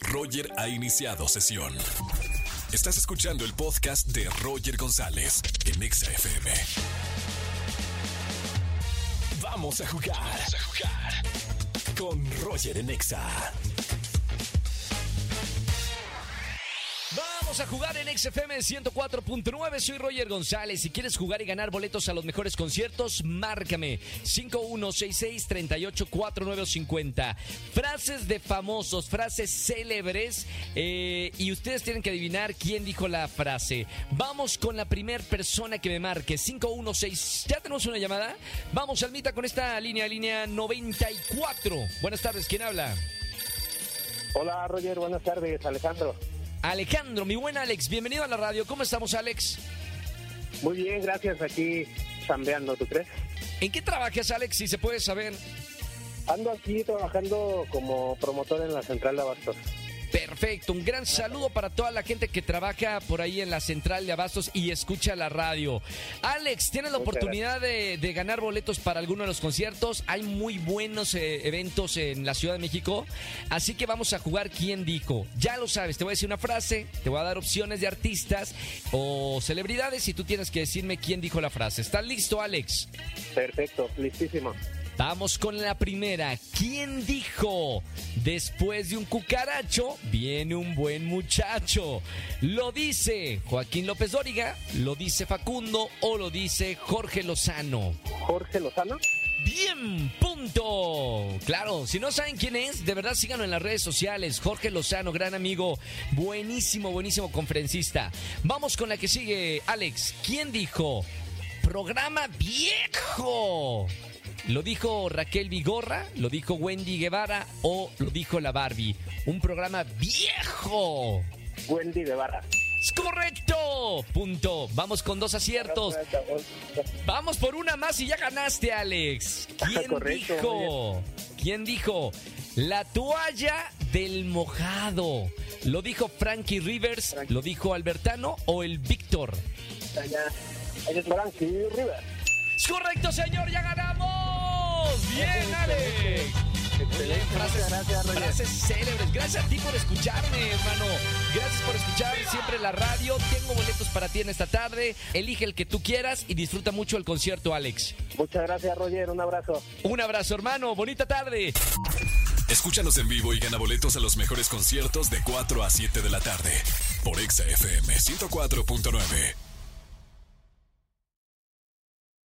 Roger ha iniciado sesión. Estás escuchando el podcast de Roger González en Exa FM. Vamos a jugar. Vamos a jugar. Con Roger en Exa. Vamos a jugar en XFM 104.9. Soy Roger González. Si quieres jugar y ganar boletos a los mejores conciertos, márcame 5166-384950. Frases de famosos, frases célebres. eh, y ustedes tienen que adivinar quién dijo la frase. Vamos con la primera persona que me marque. 516. ¿Ya tenemos una llamada? Vamos, Almita, con esta línea, línea 94. Buenas tardes, ¿quién habla? Hola Roger, buenas tardes, Alejandro. Alejandro, mi buen Alex, bienvenido a la radio. ¿Cómo estamos, Alex? Muy bien, gracias, aquí chambeando, ¿tú crees? ¿En qué trabajas, Alex, si se puede saber? Ando aquí trabajando como promotor en la central de Abastos. Perfecto, un gran saludo para toda la gente que trabaja por ahí en la central de Abastos y escucha la radio. Alex, tienes la oportunidad de, de ganar boletos para alguno de los conciertos. Hay muy buenos eh, eventos en la Ciudad de México, así que vamos a jugar quién dijo. Ya lo sabes, te voy a decir una frase, te voy a dar opciones de artistas o celebridades y tú tienes que decirme quién dijo la frase. ¿Estás listo, Alex? Perfecto, listísimo. Vamos con la primera. ¿Quién dijo? Después de un cucaracho viene un buen muchacho. ¿Lo dice Joaquín López Dóriga? ¿Lo dice Facundo? ¿O lo dice Jorge Lozano? Jorge Lozano. Bien, punto. Claro, si no saben quién es, de verdad síganlo en las redes sociales. Jorge Lozano, gran amigo, buenísimo, buenísimo conferencista. Vamos con la que sigue, Alex. ¿Quién dijo? Programa viejo. ¿Lo dijo Raquel Vigorra? ¿Lo dijo Wendy Guevara? ¿O lo dijo la Barbie? Un programa viejo. Wendy Barra. ¡Es correcto! Punto. Vamos con dos aciertos. Vamos por una más y ya ganaste, Alex. ¿Quién Correcto, dijo? ¿Quién dijo? La toalla del mojado. ¿Lo dijo Frankie Rivers? Frankie. ¿Lo dijo Albertano o el Víctor? Frankie River. ¡Es correcto, señor! ¡Ya ganamos! ¡Bien, Alex! Excelente, Frases, gracias, Roger. frases célebres. Gracias a ti por escucharme, hermano. Gracias por escuchar siempre la radio. Tengo boletos para ti en esta tarde. Elige el que tú quieras y disfruta mucho el concierto, Alex. Muchas gracias, Roger, un abrazo. Un abrazo, hermano. Bonita tarde. Escúchanos en vivo y gana boletos a los mejores conciertos de 4 a 7 de la tarde. Por Exa FM 104.9.